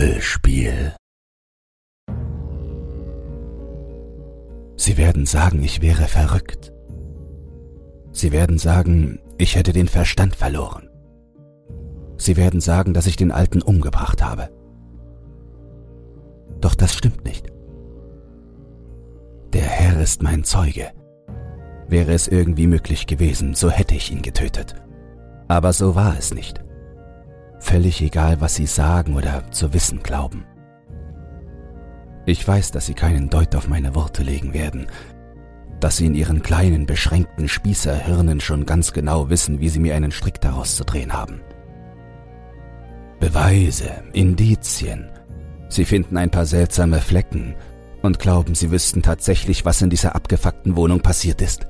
Trüffelspiel. Sie werden sagen, ich wäre verrückt. Sie werden sagen, ich hätte den Verstand verloren. Sie werden sagen, dass ich den Alten umgebracht habe. Doch das stimmt nicht. Der Herr ist mein Zeuge. Wäre es irgendwie möglich gewesen, so hätte ich ihn getötet. Aber so war es nicht. Völlig egal, was Sie sagen oder zu wissen glauben. Ich weiß, dass Sie keinen Deut auf meine Worte legen werden, dass Sie in Ihren kleinen, beschränkten Spießerhirnen schon ganz genau wissen, wie Sie mir einen Strick daraus zu drehen haben. Beweise, Indizien. Sie finden ein paar seltsame Flecken und glauben, Sie wüssten tatsächlich, was in dieser abgefuckten Wohnung passiert ist.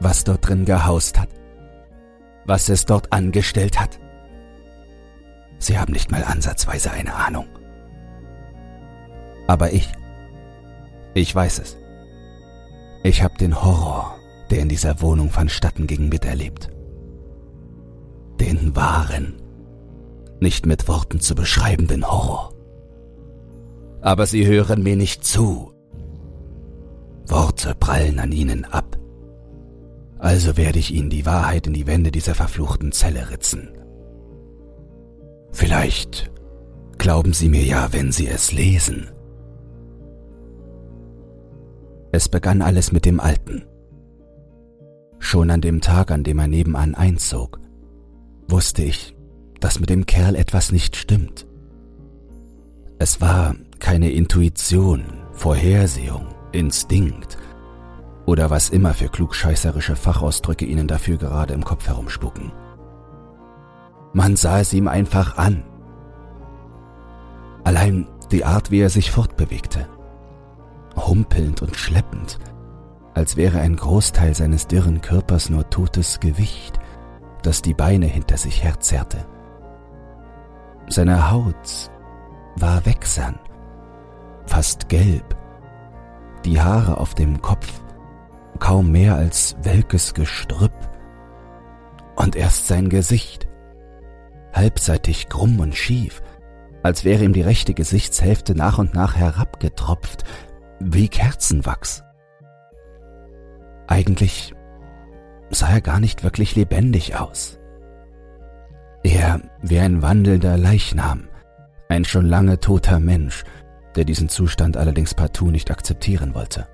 Was dort drin gehaust hat. Was es dort angestellt hat. Sie haben nicht mal ansatzweise eine Ahnung. Aber ich, ich weiß es. Ich habe den Horror, der in dieser Wohnung vonstatten ging, miterlebt. Den wahren, nicht mit Worten zu beschreibenden Horror. Aber sie hören mir nicht zu. Worte prallen an ihnen ab. Also werde ich ihnen die Wahrheit in die Wände dieser verfluchten Zelle ritzen. Vielleicht glauben sie mir ja, wenn sie es lesen. Es begann alles mit dem Alten. Schon an dem Tag, an dem er nebenan einzog, wusste ich, dass mit dem Kerl etwas nicht stimmt. Es war keine Intuition, Vorhersehung, Instinkt oder was immer für klugscheißerische Fachausdrücke ihnen dafür gerade im Kopf herumspucken. Man sah es ihm einfach an. Allein die Art, wie er sich fortbewegte. Humpelnd und schleppend, als wäre ein Großteil seines dürren Körpers nur totes Gewicht, das die Beine hinter sich herzerrte. Seine Haut war wächsern, fast gelb, die Haare auf dem Kopf kaum mehr als welkes Gestrüpp, und erst sein Gesicht, halbseitig krumm und schief, als wäre ihm die rechte Gesichtshälfte nach und nach herabgetropft, wie Kerzenwachs. Eigentlich sah er gar nicht wirklich lebendig aus. Er wie ein wandelnder Leichnam, ein schon lange toter Mensch, der diesen Zustand allerdings partout nicht akzeptieren wollte.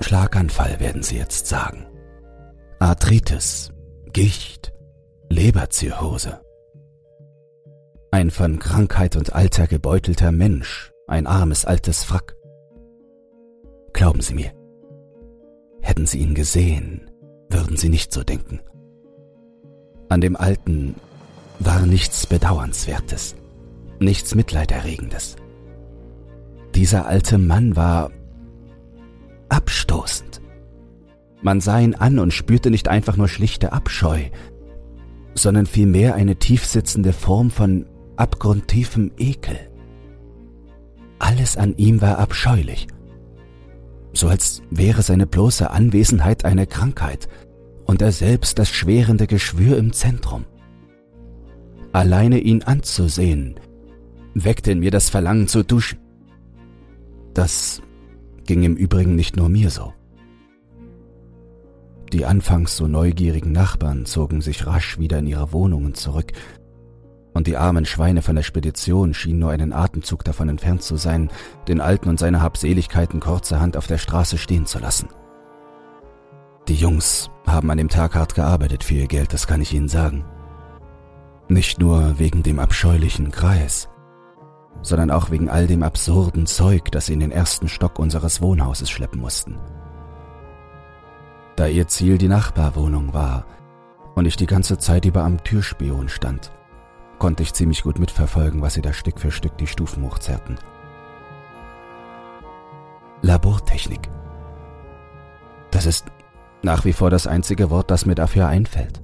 Schlaganfall werden Sie jetzt sagen. Arthritis, Gicht, Leberzirrhose. Ein von Krankheit und Alter gebeutelter Mensch, ein armes altes Frack. Glauben Sie mir, hätten Sie ihn gesehen, würden Sie nicht so denken. An dem Alten war nichts Bedauernswertes, nichts Mitleiderregendes. Dieser alte Mann war abstoßend. Man sah ihn an und spürte nicht einfach nur schlichte Abscheu, sondern vielmehr eine tiefsitzende Form von abgrundtiefem Ekel. Alles an ihm war abscheulich, so als wäre seine bloße Anwesenheit eine Krankheit, und er selbst das schwerende Geschwür im Zentrum. Alleine ihn anzusehen, weckte in mir das Verlangen zu duschen. Das ging im Übrigen nicht nur mir so. Die anfangs so neugierigen Nachbarn zogen sich rasch wieder in ihre Wohnungen zurück, und die armen Schweine von der Spedition schienen nur einen Atemzug davon entfernt zu sein, den Alten und seine Habseligkeiten kurzerhand auf der Straße stehen zu lassen. Die Jungs haben an dem Tag hart gearbeitet für ihr Geld, das kann ich Ihnen sagen. Nicht nur wegen dem abscheulichen Kreis, sondern auch wegen all dem absurden Zeug, das sie in den ersten Stock unseres Wohnhauses schleppen mussten. Da ihr Ziel die Nachbarwohnung war und ich die ganze Zeit über am Türspion stand, konnte ich ziemlich gut mitverfolgen, was sie da Stück für Stück die Stufen hochzerrten. Labortechnik. Das ist nach wie vor das einzige Wort, das mir dafür einfällt.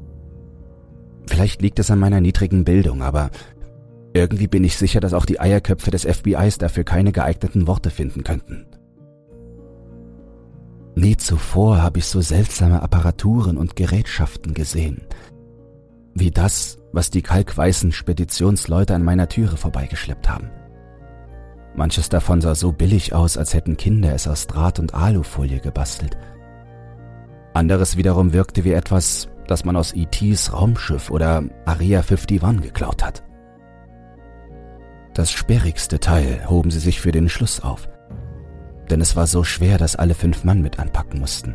Vielleicht liegt es an meiner niedrigen Bildung, aber irgendwie bin ich sicher, dass auch die Eierköpfe des FBIs dafür keine geeigneten Worte finden könnten. Nie zuvor habe ich so seltsame Apparaturen und Gerätschaften gesehen, wie das, was die kalkweißen Speditionsleute an meiner Türe vorbeigeschleppt haben. Manches davon sah so billig aus, als hätten Kinder es aus Draht und Alufolie gebastelt. Anderes wiederum wirkte wie etwas, das man aus E.T.s Raumschiff oder Area 51 geklaut hat. Das sperrigste Teil hoben sie sich für den Schluss auf, denn es war so schwer, dass alle fünf Mann mit anpacken mussten.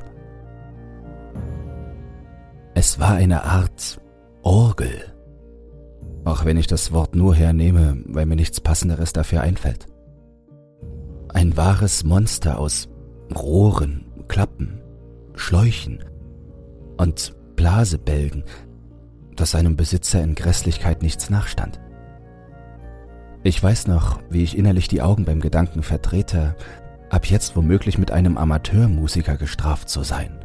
Es war eine Art Orgel, auch wenn ich das Wort nur hernehme, weil mir nichts Passenderes dafür einfällt. Ein wahres Monster aus Rohren, Klappen, Schläuchen und Blasebälgen, das seinem Besitzer in Grässlichkeit nichts nachstand. Ich weiß noch, wie ich innerlich die Augen beim Gedanken verdrehte, ab jetzt womöglich mit einem Amateurmusiker gestraft zu sein.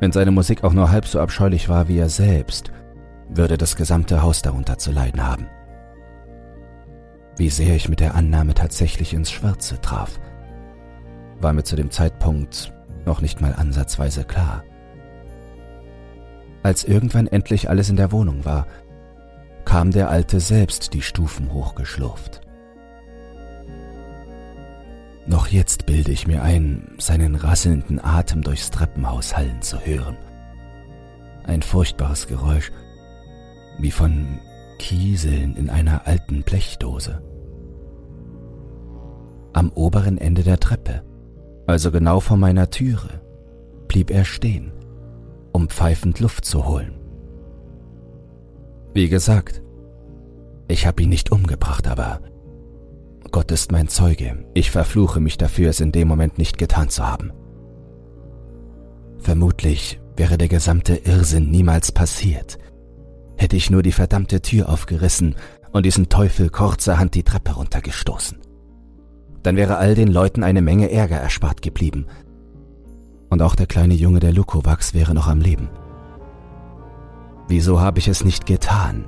Wenn seine Musik auch nur halb so abscheulich war wie er selbst, würde das gesamte Haus darunter zu leiden haben. Wie sehr ich mit der Annahme tatsächlich ins Schwarze traf, war mir zu dem Zeitpunkt noch nicht mal ansatzweise klar. Als irgendwann endlich alles in der Wohnung war, kam der Alte selbst die Stufen hochgeschlurft. Noch jetzt bilde ich mir ein, seinen rasselnden Atem durchs Treppenhaus hallen zu hören. Ein furchtbares Geräusch, wie von Kieseln in einer alten Blechdose. Am oberen Ende der Treppe, also genau vor meiner Türe, blieb er stehen, um pfeifend Luft zu holen. Wie gesagt, ich habe ihn nicht umgebracht, aber Gott ist mein Zeuge, ich verfluche mich dafür, es in dem Moment nicht getan zu haben. Vermutlich wäre der gesamte Irrsinn niemals passiert, hätte ich nur die verdammte Tür aufgerissen und diesen Teufel kurzerhand die Treppe runtergestoßen. Dann wäre all den Leuten eine Menge Ärger erspart geblieben. Und auch der kleine Junge der Lukovax wäre noch am Leben. Wieso habe ich es nicht getan?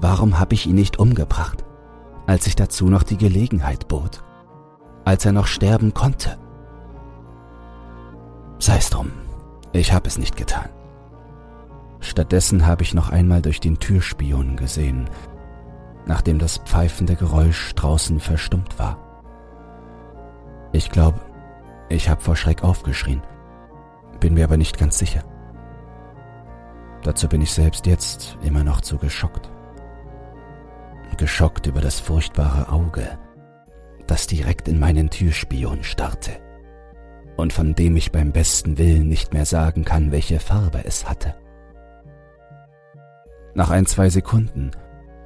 Warum habe ich ihn nicht umgebracht, als ich dazu noch die Gelegenheit bot, als er noch sterben konnte? Sei's drum, ich habe es nicht getan. Stattdessen habe ich noch einmal durch den Türspion gesehen, nachdem das pfeifende Geräusch draußen verstummt war. Ich glaube, ich habe vor Schreck aufgeschrien, bin mir aber nicht ganz sicher. Dazu bin ich selbst jetzt immer noch zu geschockt. Geschockt über das furchtbare Auge, das direkt in meinen Türspion starrte und von dem ich beim besten Willen nicht mehr sagen kann, welche Farbe es hatte. Nach ein, zwei Sekunden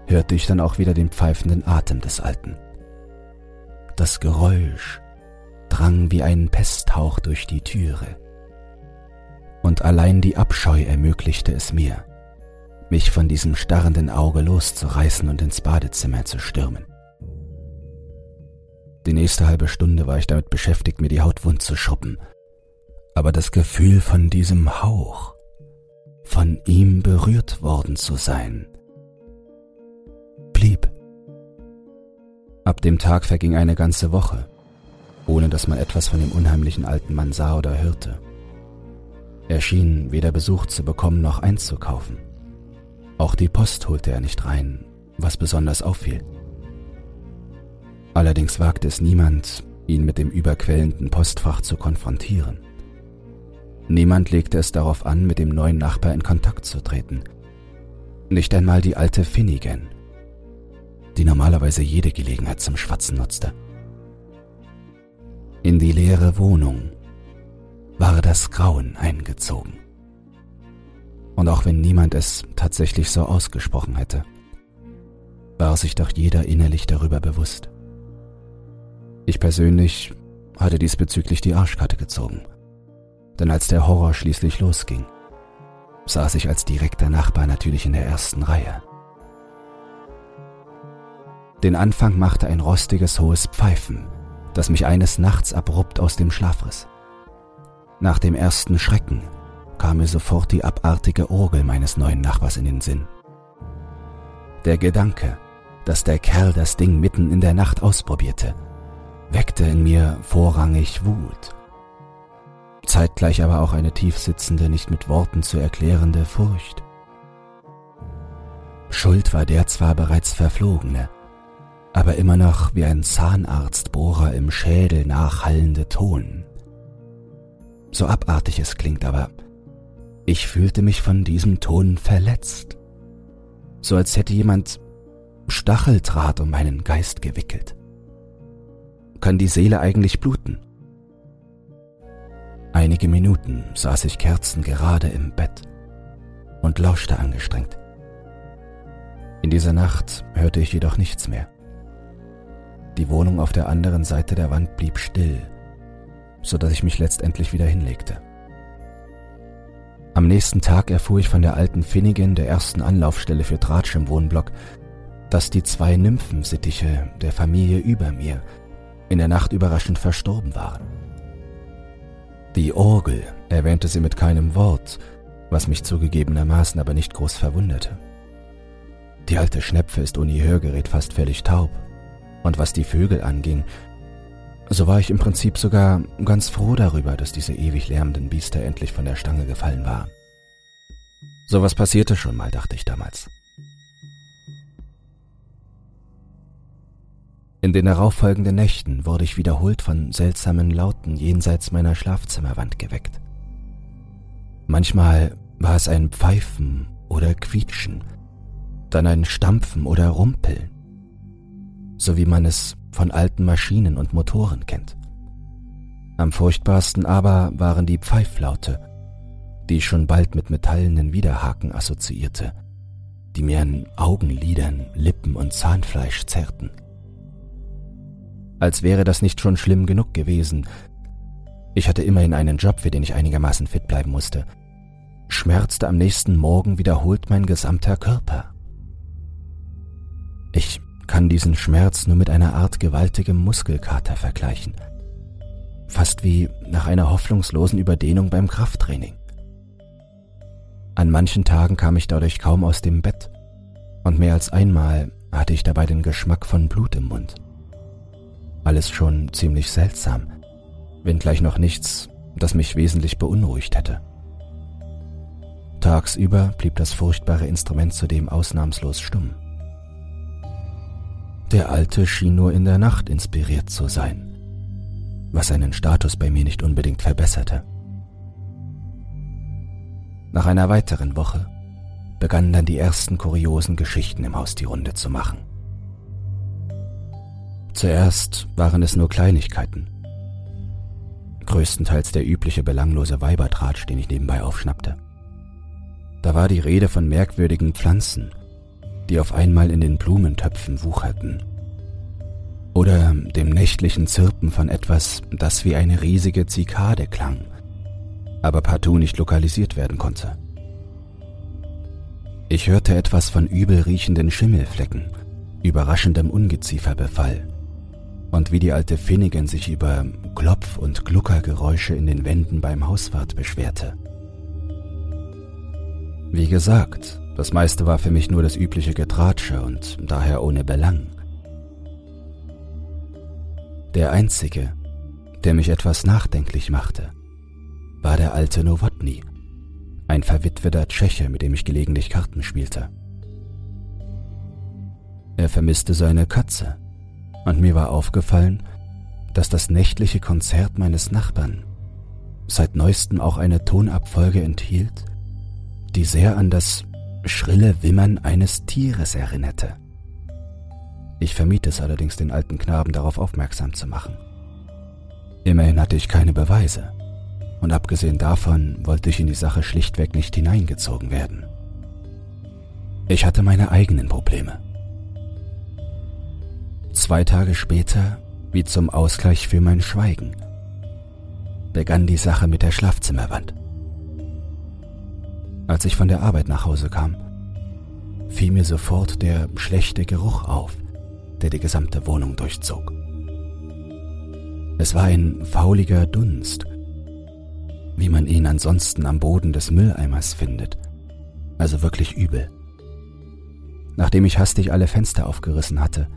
hörte ich dann auch wieder den pfeifenden Atem des Alten. Das Geräusch drang wie ein Pesthauch durch die Türe. Und allein die Abscheu ermöglichte es mir, mich von diesem starrenden Auge loszureißen und ins Badezimmer zu stürmen. Die nächste halbe Stunde war ich damit beschäftigt, mir die Haut wund zu schuppen, aber das Gefühl von diesem Hauch, von ihm berührt worden zu sein, blieb. Ab dem Tag verging eine ganze Woche, ohne dass man etwas von dem unheimlichen alten Mann sah oder hörte. Er schien weder Besuch zu bekommen noch einzukaufen. Auch die Post holte er nicht rein, was besonders auffiel. Allerdings wagte es niemand, ihn mit dem überquellenden Postfach zu konfrontieren. Niemand legte es darauf an, mit dem neuen Nachbar in Kontakt zu treten. Nicht einmal die alte Finnegan, die normalerweise jede Gelegenheit zum Schwatzen nutzte. In die leere Wohnung war das Grauen eingezogen. Und auch wenn niemand es tatsächlich so ausgesprochen hätte, war sich doch jeder innerlich darüber bewusst. Ich persönlich hatte diesbezüglich die Arschkarte gezogen – denn als der Horror schließlich losging, saß ich als direkter Nachbar natürlich in der ersten Reihe. Den Anfang machte ein rostiges hohes Pfeifen, das mich eines Nachts abrupt aus dem Schlaf riss. Nach dem ersten Schrecken kam mir sofort die abartige Orgel meines neuen Nachbars in den Sinn. Der Gedanke, dass der Kerl das Ding mitten in der Nacht ausprobierte, weckte in mir vorrangig Wut zeitgleich aber auch eine tiefsitzende, nicht mit Worten zu erklärende Furcht. Schuld war der zwar bereits verflogene, aber immer noch wie ein Zahnarztbohrer im Schädel nachhallende Ton. So abartig es klingt, aber ich fühlte mich von diesem Ton verletzt, so als hätte jemand Stacheldraht um meinen Geist gewickelt. Kann die Seele eigentlich bluten? Einige Minuten saß ich kerzengerade im Bett und lauschte angestrengt. In dieser Nacht hörte ich jedoch nichts mehr. Die Wohnung auf der anderen Seite der Wand blieb still, so dass ich mich letztendlich wieder hinlegte. Am nächsten Tag erfuhr ich von der alten Finnigan, der ersten Anlaufstelle für Tratsch im Wohnblock, dass die zwei Nymphensittiche der Familie über mir in der Nacht überraschend verstorben waren. Die Orgel erwähnte sie mit keinem Wort, was mich zugegebenermaßen aber nicht groß verwunderte. Die alte Schnepfe ist ohne Hörgerät fast völlig taub, und was die Vögel anging, so war ich im Prinzip sogar ganz froh darüber, dass diese ewig lärmenden Biester endlich von der Stange gefallen waren. Sowas passierte schon mal, dachte ich damals. In den darauffolgenden Nächten wurde ich wiederholt von seltsamen Lauten jenseits meiner Schlafzimmerwand geweckt. Manchmal war es ein Pfeifen oder Quietschen, dann ein Stampfen oder Rumpeln, so wie man es von alten Maschinen und Motoren kennt. Am furchtbarsten aber waren die Pfeiflaute, die ich schon bald mit metallenen Widerhaken assoziierte, die mir an Augenlidern, Lippen und Zahnfleisch zerrten. Als wäre das nicht schon schlimm genug gewesen. Ich hatte immerhin einen Job, für den ich einigermaßen fit bleiben musste. Schmerzte am nächsten Morgen wiederholt mein gesamter Körper. Ich kann diesen Schmerz nur mit einer Art gewaltigem Muskelkater vergleichen. Fast wie nach einer hoffnungslosen Überdehnung beim Krafttraining. An manchen Tagen kam ich dadurch kaum aus dem Bett und mehr als einmal hatte ich dabei den Geschmack von Blut im Mund. Alles schon ziemlich seltsam, wenngleich noch nichts, das mich wesentlich beunruhigt hätte. Tagsüber blieb das furchtbare Instrument zudem ausnahmslos stumm. Der Alte schien nur in der Nacht inspiriert zu sein, was seinen Status bei mir nicht unbedingt verbesserte. Nach einer weiteren Woche begannen dann die ersten kuriosen Geschichten im Haus die Runde zu machen. Zuerst waren es nur Kleinigkeiten. Größtenteils der übliche belanglose Weibertratsch, den ich nebenbei aufschnappte. Da war die Rede von merkwürdigen Pflanzen, die auf einmal in den Blumentöpfen wucherten. Oder dem nächtlichen Zirpen von etwas, das wie eine riesige Zikade klang, aber partout nicht lokalisiert werden konnte. Ich hörte etwas von übel riechenden Schimmelflecken, überraschendem Ungezieferbefall und wie die alte Finnigan sich über Klopf- und Gluckergeräusche in den Wänden beim Hauswart beschwerte. Wie gesagt, das meiste war für mich nur das übliche Getratsche und daher ohne Belang. Der einzige, der mich etwas nachdenklich machte, war der alte Nowotny, ein verwitweter Tscheche, mit dem ich gelegentlich Karten spielte. Er vermisste seine Katze, und mir war aufgefallen, dass das nächtliche Konzert meines Nachbarn seit neuestem auch eine Tonabfolge enthielt, die sehr an das schrille Wimmern eines Tieres erinnerte. Ich vermied es allerdings den alten Knaben darauf aufmerksam zu machen. Immerhin hatte ich keine Beweise, und abgesehen davon wollte ich in die Sache schlichtweg nicht hineingezogen werden. Ich hatte meine eigenen Probleme. Zwei Tage später, wie zum Ausgleich für mein Schweigen, begann die Sache mit der Schlafzimmerwand. Als ich von der Arbeit nach Hause kam, fiel mir sofort der schlechte Geruch auf, der die gesamte Wohnung durchzog. Es war ein fauliger Dunst, wie man ihn ansonsten am Boden des Mülleimers findet, also wirklich übel. Nachdem ich hastig alle Fenster aufgerissen hatte,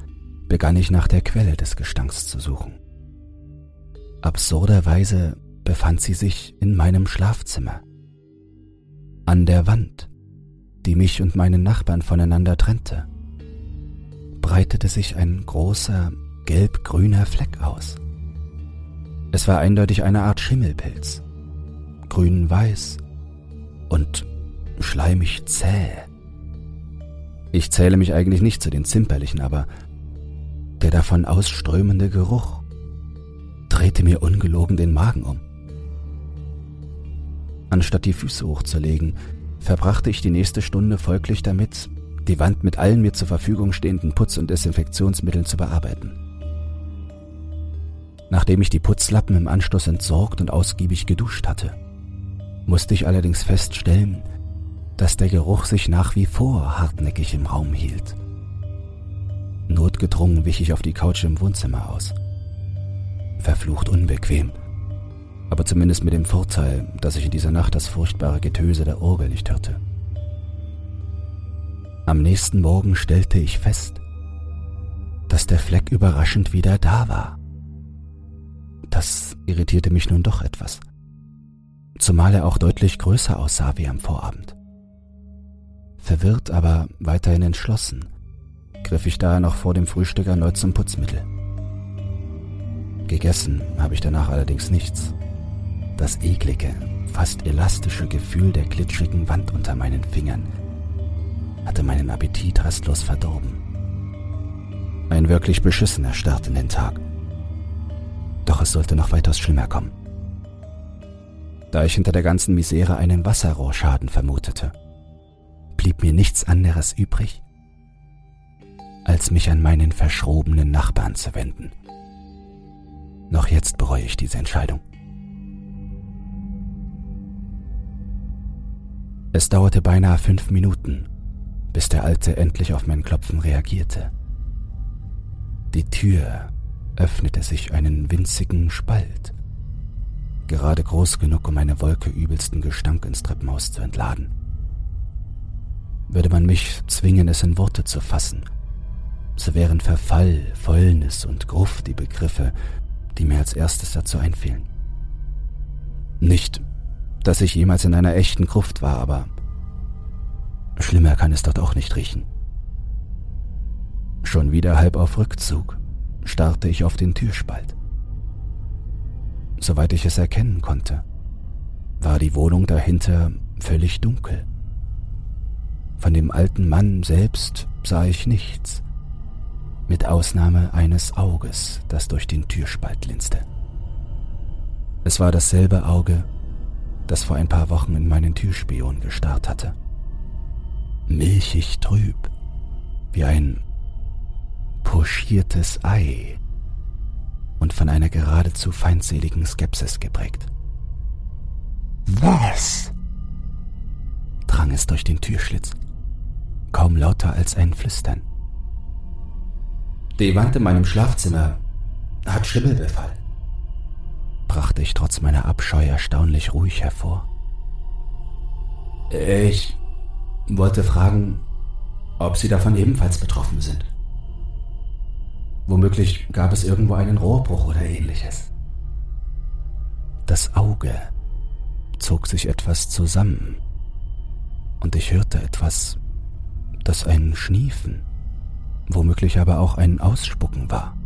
begann ich nach der Quelle des Gestanks zu suchen. Absurderweise befand sie sich in meinem Schlafzimmer. An der Wand, die mich und meinen Nachbarn voneinander trennte, breitete sich ein großer, gelb-grüner Fleck aus. Es war eindeutig eine Art Schimmelpilz, grün-weiß und schleimig zäh. Ich zähle mich eigentlich nicht zu den Zimperlichen, aber der davon ausströmende Geruch drehte mir ungelogen den Magen um. Anstatt die Füße hochzulegen, verbrachte ich die nächste Stunde folglich damit, die Wand mit allen mir zur Verfügung stehenden Putz- und Desinfektionsmitteln zu bearbeiten. Nachdem ich die Putzlappen im Anschluss entsorgt und ausgiebig geduscht hatte, musste ich allerdings feststellen, dass der Geruch sich nach wie vor hartnäckig im Raum hielt. Notgedrungen wich ich auf die Couch im Wohnzimmer aus. Verflucht unbequem, aber zumindest mit dem Vorteil, dass ich in dieser Nacht das furchtbare Getöse der Orgel nicht hörte. Am nächsten Morgen stellte ich fest, dass der Fleck überraschend wieder da war. Das irritierte mich nun doch etwas, zumal er auch deutlich größer aussah wie am Vorabend. Verwirrt, aber weiterhin entschlossen, griff ich daher noch vor dem Frühstück erneut zum Putzmittel. Gegessen habe ich danach allerdings nichts. Das eklige, fast elastische Gefühl der glitschigen Wand unter meinen Fingern hatte meinen Appetit restlos verdorben. Ein wirklich beschissener Start in den Tag. Doch es sollte noch weitaus schlimmer kommen. Da ich hinter der ganzen Misere einen Wasserrohrschaden vermutete, blieb mir nichts anderes übrig, als mich an meinen verschrobenen Nachbarn zu wenden. Noch jetzt bereue ich diese Entscheidung. Es dauerte beinahe fünf Minuten, bis der Alte endlich auf mein Klopfen reagierte. Die Tür öffnete sich einen winzigen Spalt, gerade groß genug, um eine Wolke übelsten Gestank ins Treppenhaus zu entladen. Würde man mich zwingen, es in Worte zu fassen, so wären Verfall, Fäulnis und Gruft die Begriffe, die mir als erstes dazu einfielen. Nicht dass ich jemals in einer echten Gruft war, aber schlimmer kann es dort auch nicht riechen. Schon wieder halb auf Rückzug starrte ich auf den Türspalt. Soweit ich es erkennen konnte, war die Wohnung dahinter völlig dunkel. Von dem alten Mann selbst sah ich nichts, mit Ausnahme eines Auges, das durch den Türspalt linste. Es war dasselbe Auge, das vor ein paar Wochen in meinen Türspion gestarrt hatte. Milchig trüb, wie ein pochiertes Ei und von einer geradezu feindseligen Skepsis geprägt. Was? drang es durch den Türschlitz, kaum lauter als ein Flüstern. Die Wand in meinem Schlafzimmer hat Schimmelbefall brachte ich trotz meiner Abscheu erstaunlich ruhig hervor. Ich wollte fragen, ob Sie davon ebenfalls betroffen sind. Womöglich gab es irgendwo einen Rohrbruch oder ähnliches. Das Auge zog sich etwas zusammen und ich hörte etwas, das ein Schniefen, womöglich aber auch ein Ausspucken war.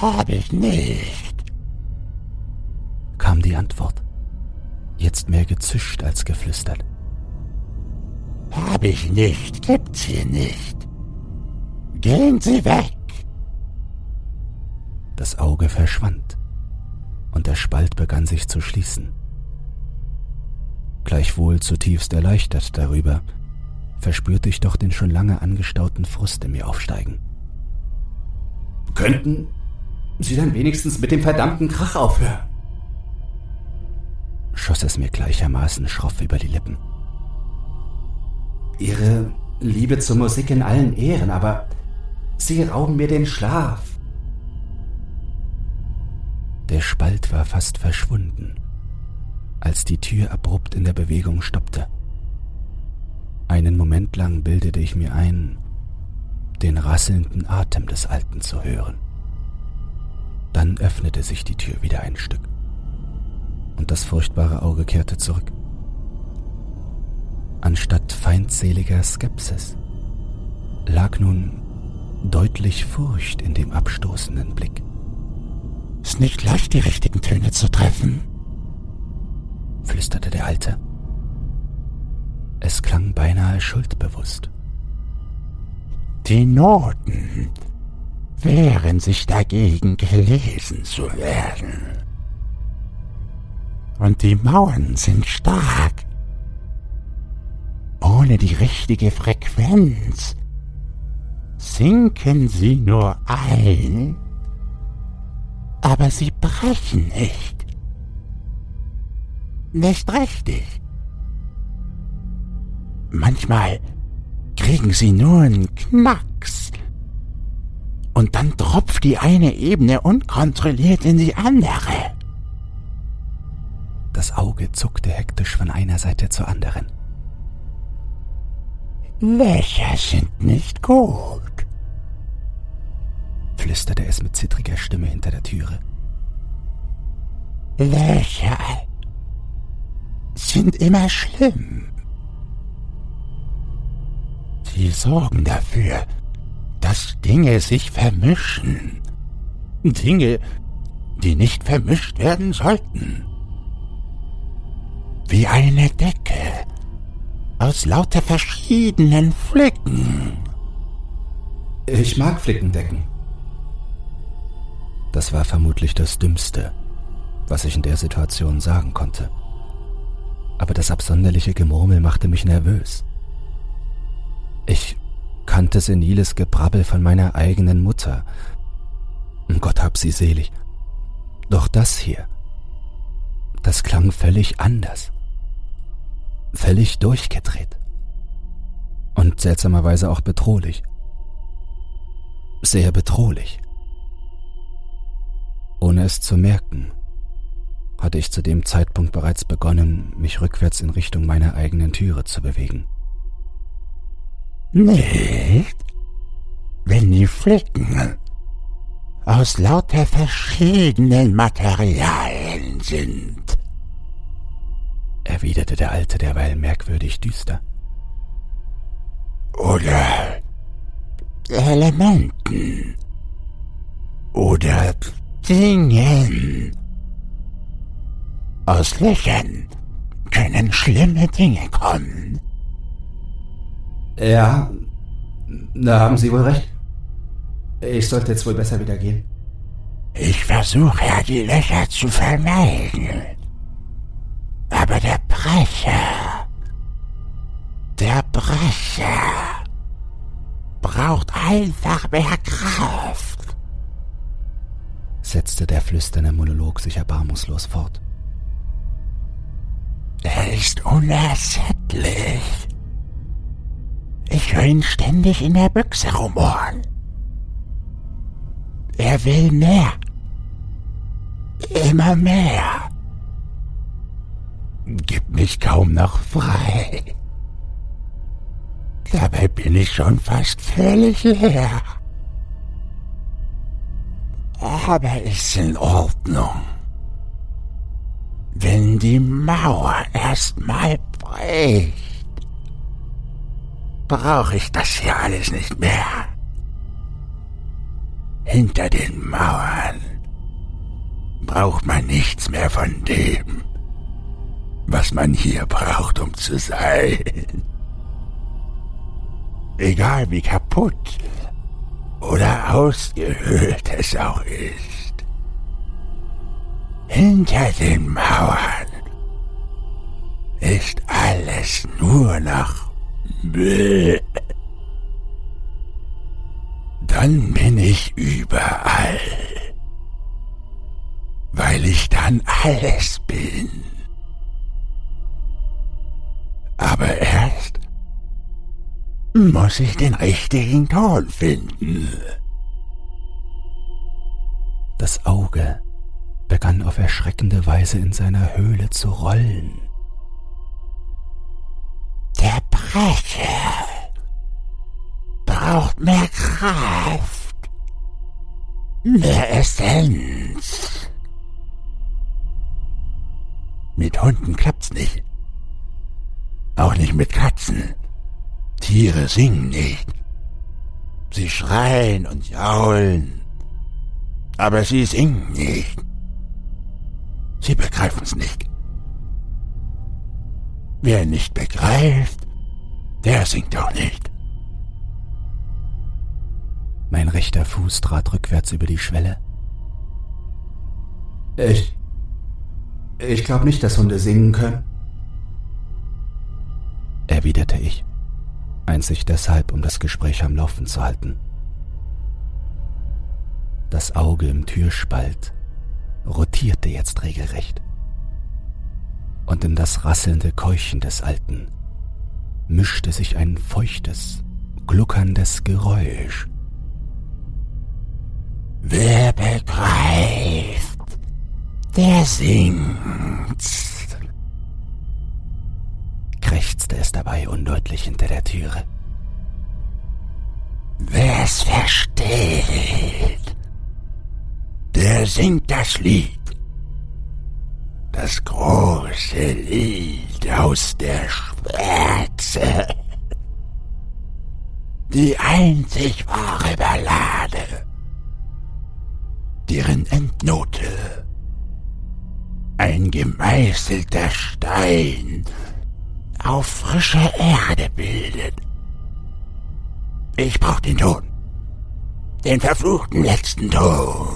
Hab ich nicht, kam die Antwort, jetzt mehr gezischt als geflüstert. Hab ich nicht, gibt's hier nicht. Gehen Sie weg! Das Auge verschwand und der Spalt begann sich zu schließen. Gleichwohl zutiefst erleichtert darüber, verspürte ich doch den schon lange angestauten Frust in mir aufsteigen. Könnten Sie dann wenigstens mit dem verdammten Krach aufhören? Schoss es mir gleichermaßen schroff über die Lippen. Ihre Liebe zur Musik in allen Ehren, aber Sie rauben mir den Schlaf. Der Spalt war fast verschwunden, als die Tür abrupt in der Bewegung stoppte. Einen Moment lang bildete ich mir ein, den rasselnden Atem des Alten zu hören. Dann öffnete sich die Tür wieder ein Stück und das furchtbare Auge kehrte zurück. Anstatt feindseliger Skepsis lag nun deutlich Furcht in dem abstoßenden Blick. Ist nicht leicht, die richtigen Töne zu treffen, flüsterte der Alte. Es klang beinahe schuldbewusst. Die Noten wehren sich dagegen, gelesen zu werden. Und die Mauern sind stark. Ohne die richtige Frequenz sinken sie nur ein, aber sie brechen nicht. Nicht richtig. Manchmal kriegen sie nur einen Knacks. Und dann tropft die eine Ebene unkontrolliert in die andere. Das Auge zuckte hektisch von einer Seite zur anderen. Löcher sind nicht gut, flüsterte es mit zittriger Stimme hinter der Türe. Löcher sind immer schlimm. Sie sorgen dafür, dass Dinge sich vermischen. Dinge, die nicht vermischt werden sollten. Wie eine Decke aus lauter verschiedenen Flicken. Ich mag Flickendecken. Das war vermutlich das Dümmste, was ich in der Situation sagen konnte. Aber das absonderliche Gemurmel machte mich nervös. Ich kannte seniles Gebrabbel von meiner eigenen Mutter. Gott hab sie selig. Doch das hier, das klang völlig anders. Völlig durchgedreht. Und seltsamerweise auch bedrohlich. Sehr bedrohlich. Ohne es zu merken, hatte ich zu dem Zeitpunkt bereits begonnen, mich rückwärts in Richtung meiner eigenen Türe zu bewegen. Nicht, wenn die Flicken aus lauter verschiedenen Materialien sind, erwiderte der Alte derweil merkwürdig düster. Oder Elementen. Oder Dingen. Aus Löchern können schlimme Dinge kommen. Ja, da haben Sie wohl recht. Ich sollte jetzt wohl besser wieder gehen. Ich versuche ja, die Löcher zu vermeiden. Aber der Brecher, der Brecher braucht einfach mehr Kraft, setzte der flüsternde Monolog sich erbarmungslos fort. Er ist unersättlich. Ich höre ihn ständig in der Büchse rumoren. Er will mehr. Immer mehr. Gibt mich kaum noch frei. Dabei bin ich schon fast völlig leer. Aber ist in Ordnung. Wenn die Mauer erstmal bricht brauche ich das hier alles nicht mehr. Hinter den Mauern braucht man nichts mehr von dem, was man hier braucht, um zu sein. Egal wie kaputt oder ausgehöhlt es auch ist. Hinter den Mauern ist alles nur noch Bäh. Dann bin ich überall, weil ich dann alles bin. Aber erst muss ich den richtigen Ton finden. Das Auge begann auf erschreckende Weise in seiner Höhle zu rollen. Der Brecher braucht mehr Kraft, mehr Essenz. Mit Hunden klappt's nicht. Auch nicht mit Katzen. Tiere singen nicht. Sie schreien und jaulen. Aber sie singen nicht. Sie begreifen's nicht. Wer nicht begreift, der singt auch nicht. Mein rechter Fuß trat rückwärts über die Schwelle. Ich. Ich glaube nicht, dass Hunde singen können. Erwiderte ich, einzig deshalb, um das Gespräch am Laufen zu halten. Das Auge im Türspalt rotierte jetzt regelrecht. Und in das rasselnde Keuchen des Alten mischte sich ein feuchtes, gluckerndes Geräusch. Wer begreift, der singt, krächzte es dabei undeutlich hinter der Türe. Wer's versteht, der singt das Lied. Das große Lied aus der Schwärze. Die einzig wahre Ballade, deren Endnote ein gemeißelter Stein auf frischer Erde bildet. Ich brauch den Ton. Den verfluchten letzten Ton.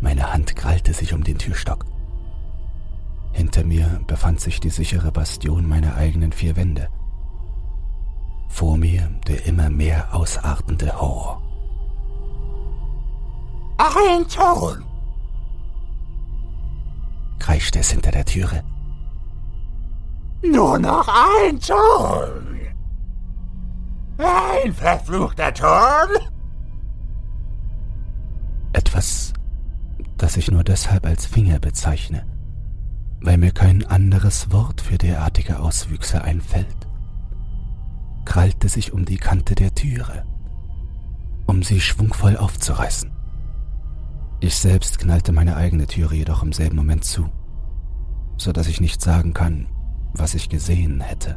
Meine Hand krallte sich um den Türstock. Hinter mir befand sich die sichere Bastion meiner eigenen vier Wände. Vor mir der immer mehr ausartende Horror. Ein Ton! kreischte es hinter der Türe. Nur noch ein Ton! Ein verfluchter Ton! Etwas, das ich nur deshalb als Finger bezeichne, weil mir kein anderes Wort für derartige Auswüchse einfällt, krallte sich um die Kante der Türe, um sie schwungvoll aufzureißen. Ich selbst knallte meine eigene Türe jedoch im selben Moment zu, so dass ich nicht sagen kann, was ich gesehen hätte,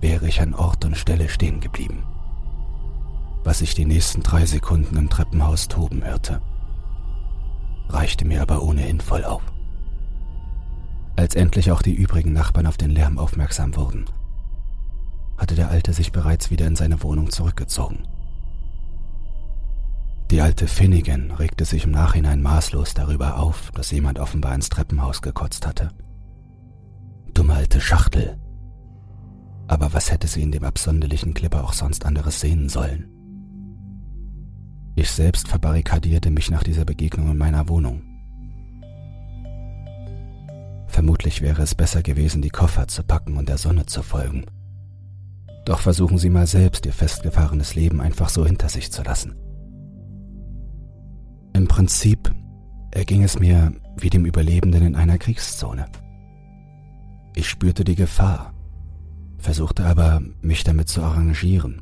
wäre ich an Ort und Stelle stehen geblieben. Was ich die nächsten drei Sekunden im Treppenhaus toben hörte, reichte mir aber ohnehin voll auf. Als endlich auch die übrigen Nachbarn auf den Lärm aufmerksam wurden, hatte der Alte sich bereits wieder in seine Wohnung zurückgezogen. Die alte Finnegan regte sich im Nachhinein maßlos darüber auf, dass jemand offenbar ins Treppenhaus gekotzt hatte. Dumme alte Schachtel. Aber was hätte sie in dem absonderlichen Clipper auch sonst anderes sehen sollen? Ich selbst verbarrikadierte mich nach dieser Begegnung in meiner Wohnung. Vermutlich wäre es besser gewesen, die Koffer zu packen und der Sonne zu folgen. Doch versuchen Sie mal selbst, Ihr festgefahrenes Leben einfach so hinter sich zu lassen. Im Prinzip erging es mir wie dem Überlebenden in einer Kriegszone. Ich spürte die Gefahr, versuchte aber, mich damit zu arrangieren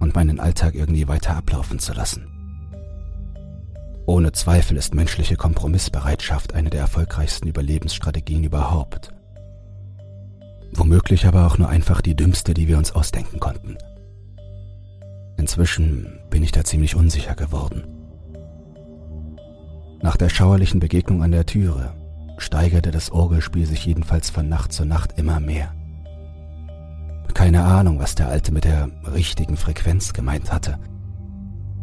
und meinen Alltag irgendwie weiter ablaufen zu lassen. Ohne Zweifel ist menschliche Kompromissbereitschaft eine der erfolgreichsten Überlebensstrategien überhaupt. Womöglich aber auch nur einfach die dümmste, die wir uns ausdenken konnten. Inzwischen bin ich da ziemlich unsicher geworden. Nach der schauerlichen Begegnung an der Türe steigerte das Orgelspiel sich jedenfalls von Nacht zu Nacht immer mehr. Keine Ahnung, was der Alte mit der richtigen Frequenz gemeint hatte.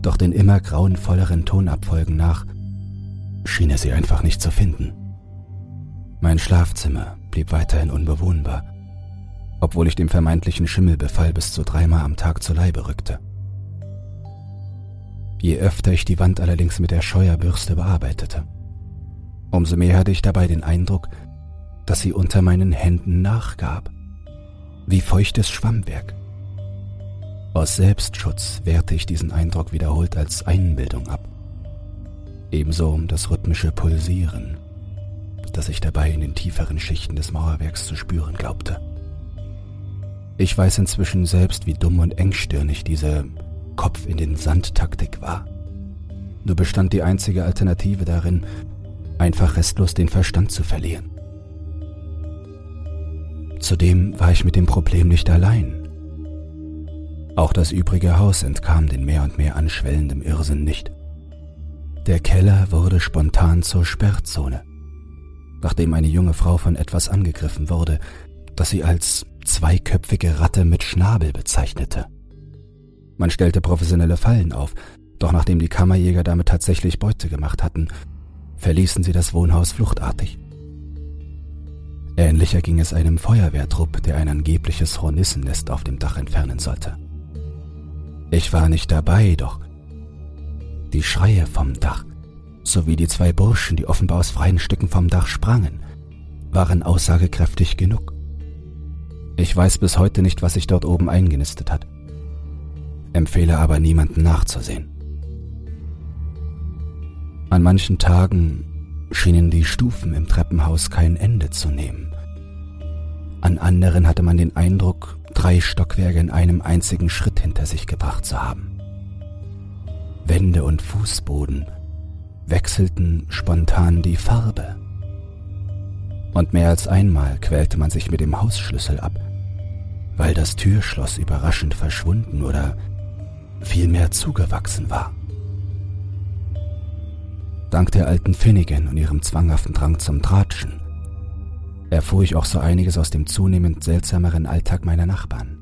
Doch den immer grauenvolleren Tonabfolgen nach schien er sie einfach nicht zu finden. Mein Schlafzimmer blieb weiterhin unbewohnbar, obwohl ich dem vermeintlichen Schimmelbefall bis zu dreimal am Tag zu Leibe rückte. Je öfter ich die Wand allerdings mit der Scheuerbürste bearbeitete, umso mehr hatte ich dabei den Eindruck, dass sie unter meinen Händen nachgab, wie feuchtes Schwammwerk. Aus Selbstschutz wehrte ich diesen Eindruck wiederholt als Einbildung ab. Ebenso das rhythmische Pulsieren, das ich dabei in den tieferen Schichten des Mauerwerks zu spüren glaubte. Ich weiß inzwischen selbst, wie dumm und engstirnig diese Kopf in den Sand-Taktik war. Nur bestand die einzige Alternative darin, einfach restlos den Verstand zu verlieren. Zudem war ich mit dem Problem nicht allein. Auch das übrige Haus entkam den mehr und mehr anschwellendem Irrsinn nicht. Der Keller wurde spontan zur Sperrzone, nachdem eine junge Frau von etwas angegriffen wurde, das sie als zweiköpfige Ratte mit Schnabel bezeichnete. Man stellte professionelle Fallen auf, doch nachdem die Kammerjäger damit tatsächlich Beute gemacht hatten, verließen sie das Wohnhaus fluchtartig. Ähnlicher ging es einem Feuerwehrtrupp, der ein angebliches Hornissennest auf dem Dach entfernen sollte. Ich war nicht dabei, doch die Schreie vom Dach sowie die zwei Burschen, die offenbar aus freien Stücken vom Dach sprangen, waren aussagekräftig genug. Ich weiß bis heute nicht, was sich dort oben eingenistet hat, empfehle aber niemanden nachzusehen. An manchen Tagen schienen die Stufen im Treppenhaus kein Ende zu nehmen. An anderen hatte man den Eindruck, drei Stockwerke in einem einzigen Schritt hinter sich gebracht zu haben. Wände und Fußboden wechselten spontan die Farbe. Und mehr als einmal quälte man sich mit dem Hausschlüssel ab, weil das Türschloss überraschend verschwunden oder vielmehr zugewachsen war. Dank der alten Finnegan und ihrem zwanghaften Drang zum Tratschen erfuhr ich auch so einiges aus dem zunehmend seltsameren Alltag meiner Nachbarn.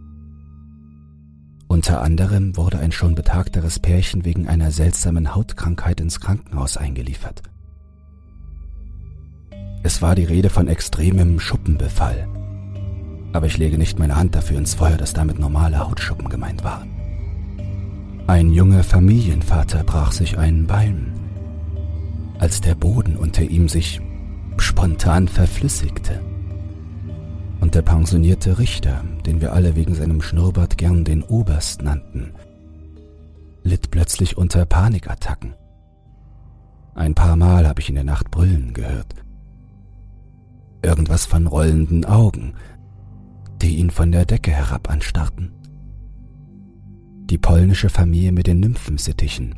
Unter anderem wurde ein schon betagteres Pärchen wegen einer seltsamen Hautkrankheit ins Krankenhaus eingeliefert. Es war die Rede von extremem Schuppenbefall, aber ich lege nicht meine Hand dafür ins Feuer, dass damit normale Hautschuppen gemeint waren. Ein junger Familienvater brach sich ein Bein als der Boden unter ihm sich spontan verflüssigte. Und der pensionierte Richter, den wir alle wegen seinem Schnurrbart gern den Oberst nannten, litt plötzlich unter Panikattacken. Ein paar Mal habe ich in der Nacht brüllen gehört. Irgendwas von rollenden Augen, die ihn von der Decke herab anstarrten. Die polnische Familie mit den Nymphensittichen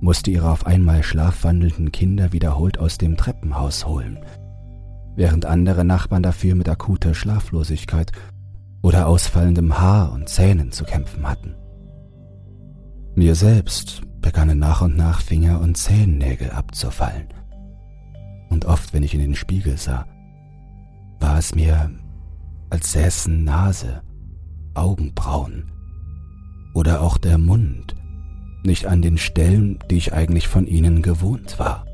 musste ihre auf einmal schlafwandelnden Kinder wiederholt aus dem Treppenhaus holen, während andere Nachbarn dafür mit akuter Schlaflosigkeit oder ausfallendem Haar und Zähnen zu kämpfen hatten. Mir selbst begannen nach und nach Finger und Zehennägel abzufallen. Und oft, wenn ich in den Spiegel sah, war es mir, als säßen Nase, Augenbrauen oder auch der Mund nicht an den Stellen, die ich eigentlich von ihnen gewohnt war.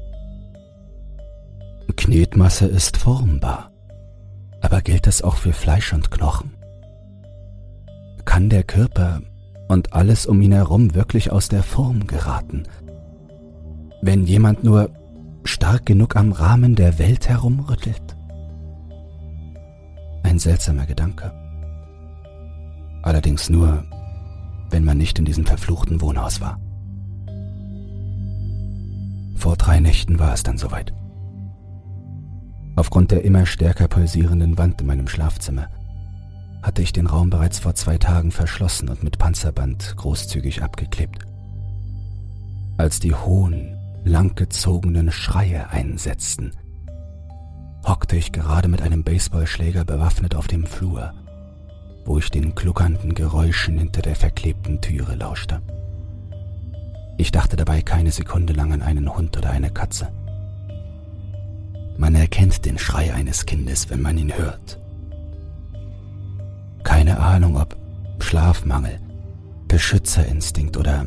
Knetmasse ist formbar, aber gilt das auch für Fleisch und Knochen? Kann der Körper und alles um ihn herum wirklich aus der Form geraten, wenn jemand nur stark genug am Rahmen der Welt herumrüttelt? Ein seltsamer Gedanke. Allerdings nur, wenn man nicht in diesem verfluchten Wohnhaus war. Vor drei Nächten war es dann soweit. Aufgrund der immer stärker pulsierenden Wand in meinem Schlafzimmer hatte ich den Raum bereits vor zwei Tagen verschlossen und mit Panzerband großzügig abgeklebt. Als die hohen, langgezogenen Schreie einsetzten, hockte ich gerade mit einem Baseballschläger bewaffnet auf dem Flur wo ich den gluckernden Geräuschen hinter der verklebten Türe lauschte. Ich dachte dabei keine Sekunde lang an einen Hund oder eine Katze. Man erkennt den Schrei eines Kindes, wenn man ihn hört. Keine Ahnung, ob Schlafmangel, Beschützerinstinkt oder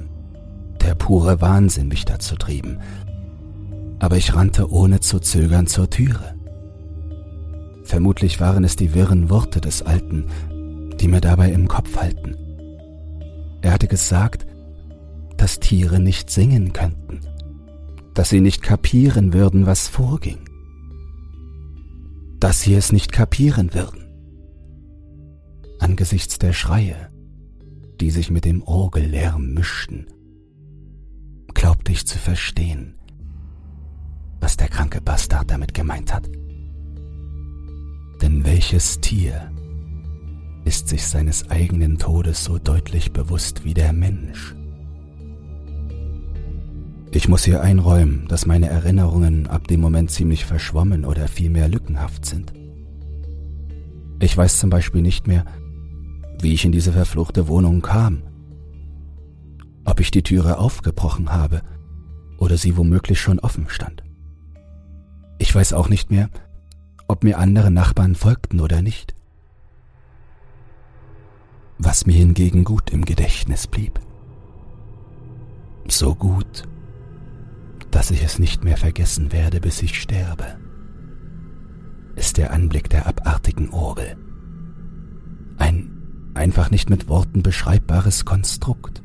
der pure Wahnsinn mich dazu trieben, aber ich rannte ohne zu zögern zur Türe. Vermutlich waren es die wirren Worte des Alten, die mir dabei im Kopf halten. Er hatte gesagt, dass Tiere nicht singen könnten, dass sie nicht kapieren würden, was vorging, dass sie es nicht kapieren würden. Angesichts der Schreie, die sich mit dem Orgellärm mischten, glaubte ich zu verstehen, was der kranke Bastard damit gemeint hat. Denn welches Tier ist sich seines eigenen Todes so deutlich bewusst wie der Mensch. Ich muss hier einräumen, dass meine Erinnerungen ab dem Moment ziemlich verschwommen oder vielmehr lückenhaft sind. Ich weiß zum Beispiel nicht mehr, wie ich in diese verfluchte Wohnung kam. Ob ich die Türe aufgebrochen habe oder sie womöglich schon offen stand. Ich weiß auch nicht mehr, ob mir andere Nachbarn folgten oder nicht. Was mir hingegen gut im Gedächtnis blieb. So gut, dass ich es nicht mehr vergessen werde, bis ich sterbe, ist der Anblick der abartigen Orgel. Ein einfach nicht mit Worten beschreibbares Konstrukt,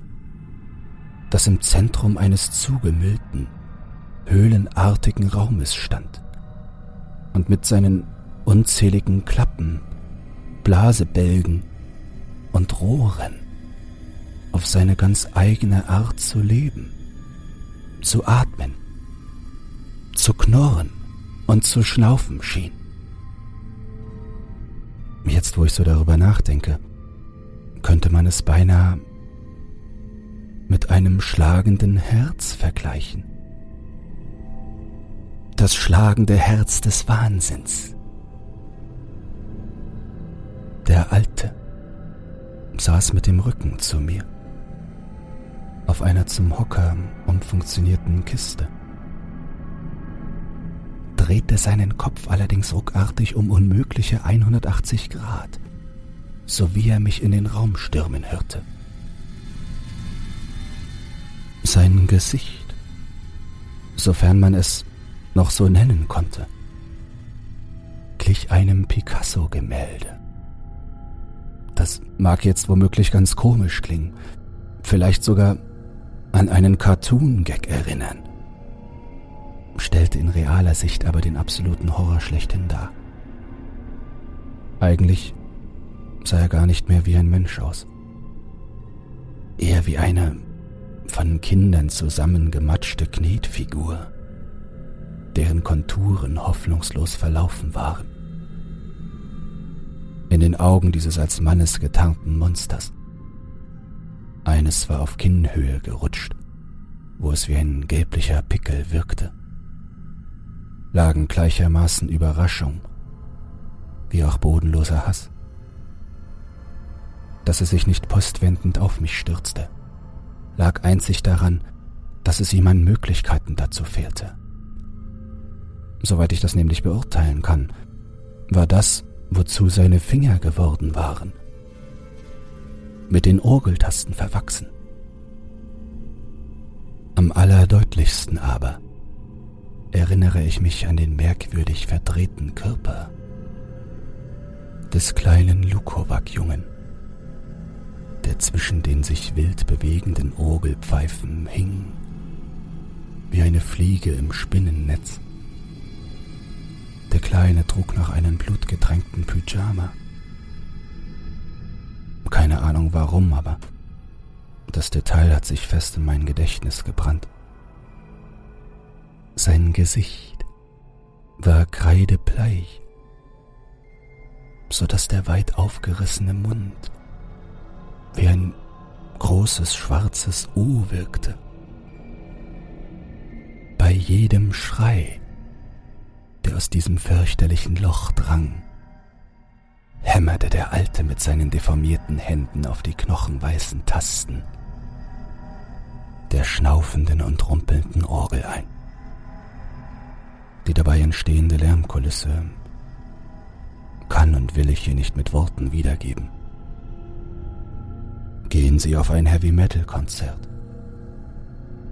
das im Zentrum eines zugemüllten, höhlenartigen Raumes stand und mit seinen unzähligen Klappen, Blasebälgen und Rohren auf seine ganz eigene Art zu leben, zu atmen, zu knurren und zu schnaufen schien. Jetzt, wo ich so darüber nachdenke, könnte man es beinahe mit einem schlagenden Herz vergleichen. Das schlagende Herz des Wahnsinns. Der Alte saß mit dem Rücken zu mir auf einer zum Hocker umfunktionierten Kiste, drehte seinen Kopf allerdings ruckartig um unmögliche 180 Grad, so wie er mich in den Raum stürmen hörte. Sein Gesicht, sofern man es noch so nennen konnte, glich einem Picasso-Gemälde. Das mag jetzt womöglich ganz komisch klingen, vielleicht sogar an einen Cartoon-Gag erinnern, stellte in realer Sicht aber den absoluten Horror schlechthin dar. Eigentlich sah er gar nicht mehr wie ein Mensch aus. Eher wie eine von Kindern zusammengematschte Knetfigur, deren Konturen hoffnungslos verlaufen waren. In den Augen dieses als Mannes getarnten Monsters eines war auf Kinnhöhe gerutscht, wo es wie ein gelblicher Pickel wirkte. Lagen gleichermaßen Überraschung wie auch bodenloser Hass. Dass es sich nicht postwendend auf mich stürzte, lag einzig daran, dass es ihm an Möglichkeiten dazu fehlte. Soweit ich das nämlich beurteilen kann, war das, wozu seine Finger geworden waren, mit den Orgeltasten verwachsen. Am allerdeutlichsten aber erinnere ich mich an den merkwürdig verdrehten Körper des kleinen Lukovac-Jungen, der zwischen den sich wild bewegenden Orgelpfeifen hing, wie eine Fliege im Spinnennetz. Kleine trug noch einen blutgetränkten Pyjama keine Ahnung warum, aber das Detail hat sich fest in mein Gedächtnis gebrannt. Sein Gesicht war kreidebleich, so dass der weit aufgerissene Mund wie ein großes schwarzes U wirkte. Bei jedem Schrei, der aus diesem fürchterlichen Loch drang, hämmerte der Alte mit seinen deformierten Händen auf die knochenweißen Tasten der schnaufenden und rumpelnden Orgel ein. Die dabei entstehende Lärmkulisse kann und will ich hier nicht mit Worten wiedergeben. Gehen Sie auf ein Heavy-Metal-Konzert,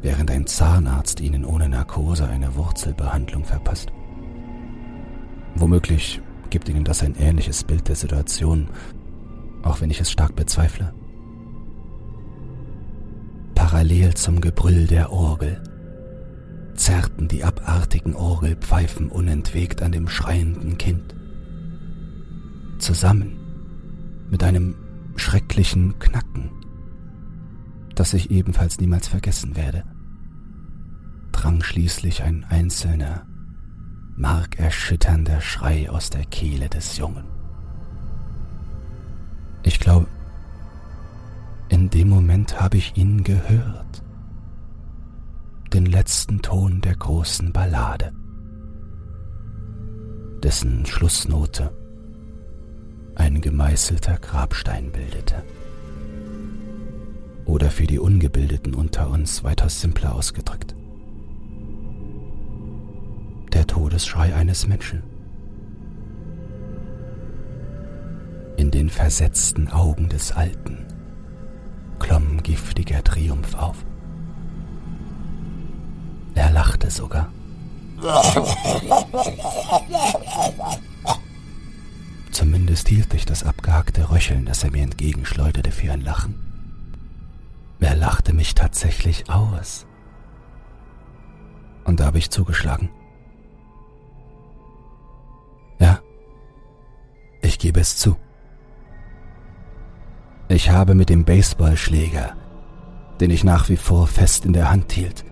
während ein Zahnarzt Ihnen ohne Narkose eine Wurzelbehandlung verpasst. Womöglich gibt Ihnen das ein ähnliches Bild der Situation, auch wenn ich es stark bezweifle. Parallel zum Gebrüll der Orgel zerrten die abartigen Orgelpfeifen unentwegt an dem schreienden Kind. Zusammen mit einem schrecklichen Knacken, das ich ebenfalls niemals vergessen werde, drang schließlich ein einzelner, markerschütternder Schrei aus der Kehle des Jungen. Ich glaube, in dem Moment habe ich ihn gehört. Den letzten Ton der großen Ballade, dessen Schlussnote ein gemeißelter Grabstein bildete. Oder für die Ungebildeten unter uns weitaus simpler ausgedrückt. Todesschrei eines Menschen. In den versetzten Augen des Alten klomm giftiger Triumph auf. Er lachte sogar. Zumindest hielt ich das abgehackte Röcheln, das er mir entgegenschleuderte, für ein Lachen. Er lachte mich tatsächlich aus. Und da habe ich zugeschlagen. Ich gebe es zu. Ich habe mit dem Baseballschläger, den ich nach wie vor fest in der Hand hielt,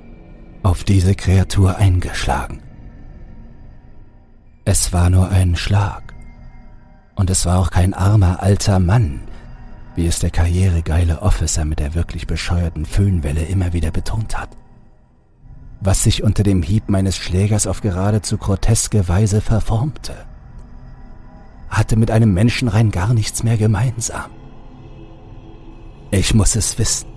auf diese Kreatur eingeschlagen. Es war nur ein Schlag. Und es war auch kein armer alter Mann, wie es der karrieregeile Officer mit der wirklich bescheuerten Föhnwelle immer wieder betont hat. Was sich unter dem Hieb meines Schlägers auf geradezu groteske Weise verformte, hatte mit einem Menschen rein gar nichts mehr gemeinsam. Ich muss es wissen.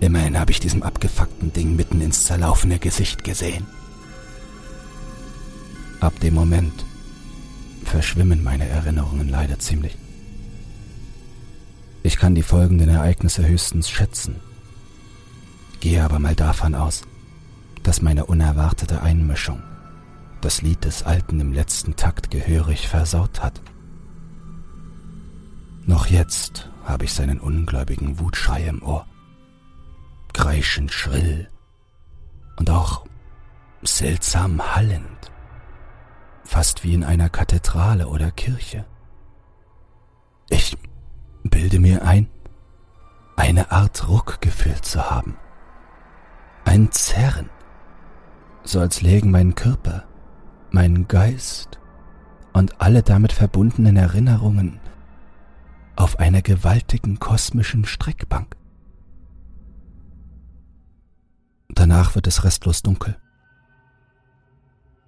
Immerhin habe ich diesem abgefuckten Ding mitten ins zerlaufene Gesicht gesehen. Ab dem Moment verschwimmen meine Erinnerungen leider ziemlich. Ich kann die folgenden Ereignisse höchstens schätzen, gehe aber mal davon aus, dass meine unerwartete Einmischung das Lied des Alten im letzten Takt gehörig versaut hat. Noch jetzt habe ich seinen ungläubigen Wutschrei im Ohr. Kreischend schrill und auch seltsam hallend, fast wie in einer Kathedrale oder Kirche. Ich bilde mir ein, eine Art Ruck gefühlt zu haben. Ein Zerren, so als lägen mein Körper, mein Geist und alle damit verbundenen Erinnerungen auf einer gewaltigen kosmischen Streckbank. Danach wird es restlos dunkel.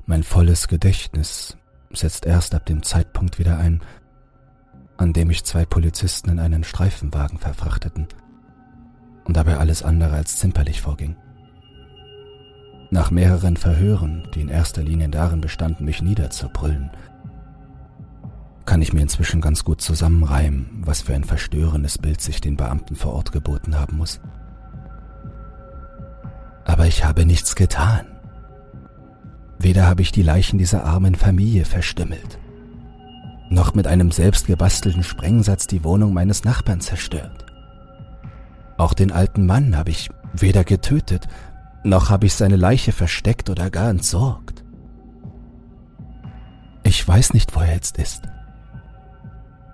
Mein volles Gedächtnis setzt erst ab dem Zeitpunkt wieder ein, an dem mich zwei Polizisten in einen Streifenwagen verfrachteten und dabei alles andere als zimperlich vorging. Nach mehreren Verhören, die in erster Linie darin bestanden, mich niederzubrüllen, kann ich mir inzwischen ganz gut zusammenreimen, was für ein verstörendes Bild sich den Beamten vor Ort geboten haben muss. Aber ich habe nichts getan. Weder habe ich die Leichen dieser armen Familie verstümmelt, noch mit einem selbstgebastelten Sprengsatz die Wohnung meines Nachbarn zerstört. Auch den alten Mann habe ich weder getötet, noch habe ich seine Leiche versteckt oder gar entsorgt. Ich weiß nicht, wo er jetzt ist.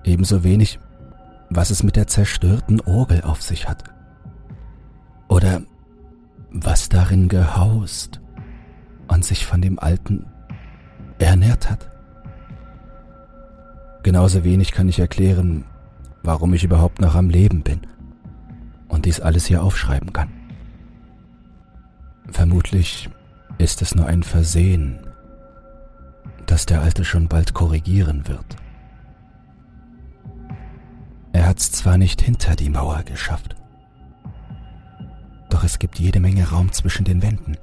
Ebenso wenig, was es mit der zerstörten Orgel auf sich hat. Oder was darin gehaust und sich von dem Alten ernährt hat. Genauso wenig kann ich erklären, warum ich überhaupt noch am Leben bin und dies alles hier aufschreiben kann. Vermutlich ist es nur ein Versehen, das der Alte schon bald korrigieren wird. Er hat's zwar nicht hinter die Mauer geschafft, doch es gibt jede Menge Raum zwischen den Wänden.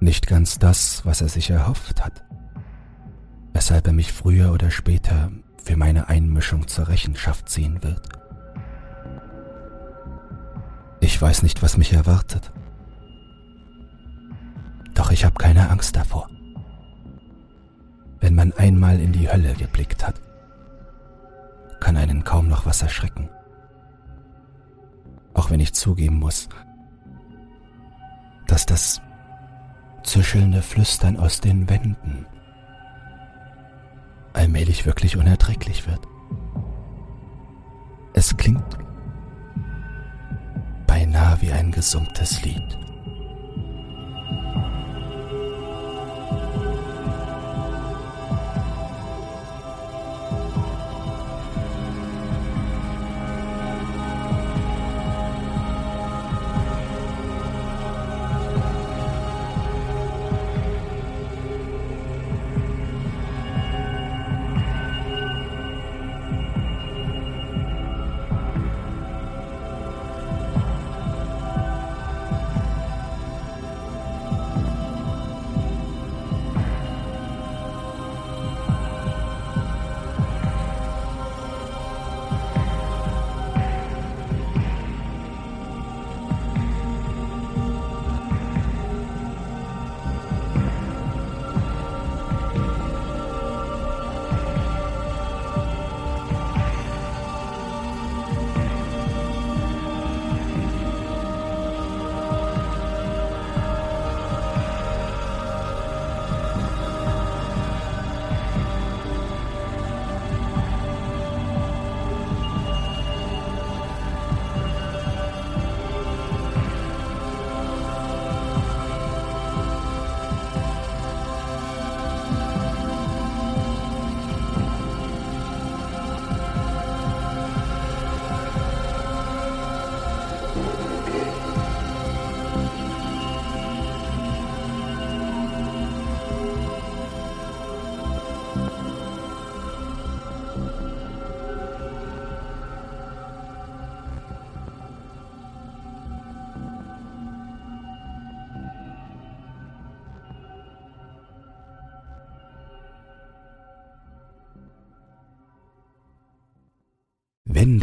Nicht ganz das, was er sich erhofft hat, weshalb er mich früher oder später für meine Einmischung zur Rechenschaft ziehen wird. Ich weiß nicht, was mich erwartet. Doch ich habe keine Angst davor. Wenn man einmal in die Hölle geblickt hat, kann einen kaum noch was erschrecken. Auch wenn ich zugeben muss, dass das zischelnde Flüstern aus den Wänden allmählich wirklich unerträglich wird. Es klingt beinahe wie ein gesummtes Lied.